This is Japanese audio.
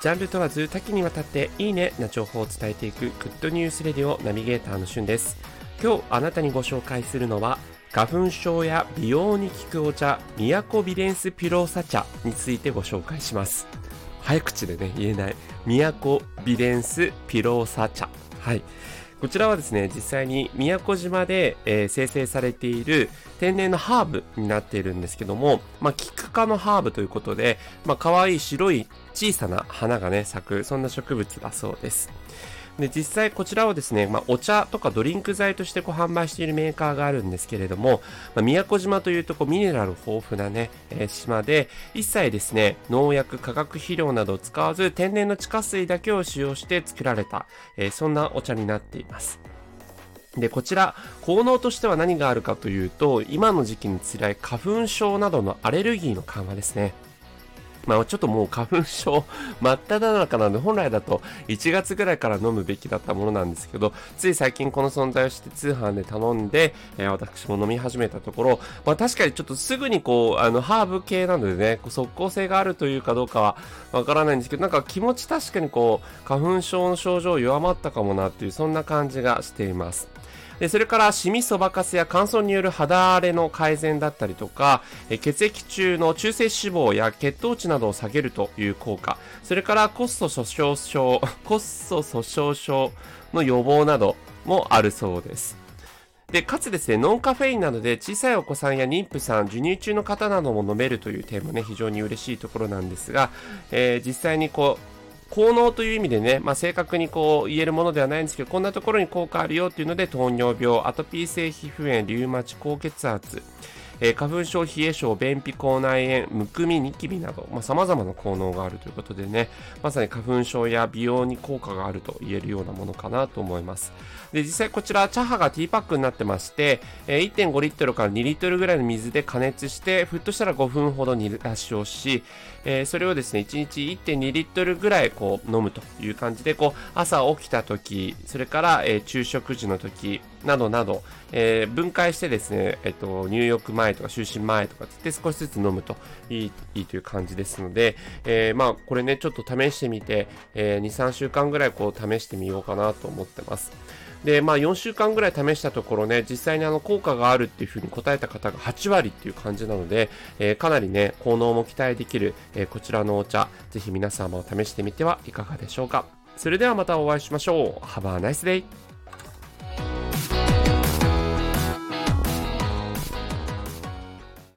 ジャンル問わず多岐にわたっていいねな情報を伝えていくグッドニュースレディオナビゲーターのしゅんです。今日あなたにご紹介するのは花粉症や美容に効くお茶、宮古ビデンスピローサ茶についてご紹介します。早口でね、言えない。宮古ビデンスピローサ茶。はい。こちらはですね、実際に宮古島で、えー生成されている天然のハーブになっているんですけども、まあ、キク科のハーブということで、まあ、可愛い白い小さな花がね、咲く、そんな植物だそうです。で、実際こちらをですね、まあ、お茶とかドリンク剤としてこう販売しているメーカーがあるんですけれども、まあ、宮古島というとこうミネラル豊富なね、えー島で、一切ですね、農薬、化学肥料などを使わず、天然の地下水だけを使用して作られた、えーそんなお茶になっています。で、こちら、効能としては何があるかというと、今の時期に辛い花粉症などのアレルギーの緩和ですね。まあちょっともう花粉症 真っ只中なんで本来だと1月ぐらいから飲むべきだったものなんですけど、つい最近この存在をして通販で頼んで、えー私も飲み始めたところ、まあ確かにちょっとすぐにこう、あの、ハーブ系なのでね、こう即効性があるというかどうかはわからないんですけど、なんか気持ち確かにこう、花粉症の症状弱まったかもなっていう、そんな感じがしています。で、それから、シミそばかすや乾燥による肌荒れの改善だったりとか、え血液中の中性脂肪や血糖値などを下げるという効果、それからコスト粗鬆症、コスト粗鬆症の予防などもあるそうです。で、かつですね、ノンカフェインなどで小さいお子さんや妊婦さん、授乳中の方なども飲めるという点もね、非常に嬉しいところなんですが、えー実際にこう、効能という意味でね、まあ、正確にこう言えるものではないんですけど、こんなところに効果あるよっていうので、糖尿病、アトピー性皮膚炎、リウマチ、高血圧、えー花粉症、冷え症、便秘、口内炎、むくみ、ニキビなど、まあ、様々な効能があるということでね、まさに花粉症や美容に効果があると言えるようなものかなと思います。で、実際こちら、茶葉がティーパックになってまして、えー1.5リットルから2リットルぐらいの水で加熱して、沸騰したら5分ほど煮出しをし、えーそれをですね、1日1.2リットルぐらいこう飲むという感じで、こう、朝起きた時、それから、えー昼食時の時、などなど、えー分解してですね、えっ、と、入浴前とか就寝前とかつって少しずつ飲むといい、いいという感じですので、えーまあ、これね、ちょっと試してみて、え2、3週間ぐらいこう試してみようかなと思ってます。で、まあ4週間ぐらい試したところね、実際にあの効果があるっていうふうに答えた方が8割っていう感じなので、えーかなりね、効能も期待できる、えーこちらのお茶、ぜひ皆様も試してみてはいかがでしょうか。それではまたお会いしましょう。Have a nice day!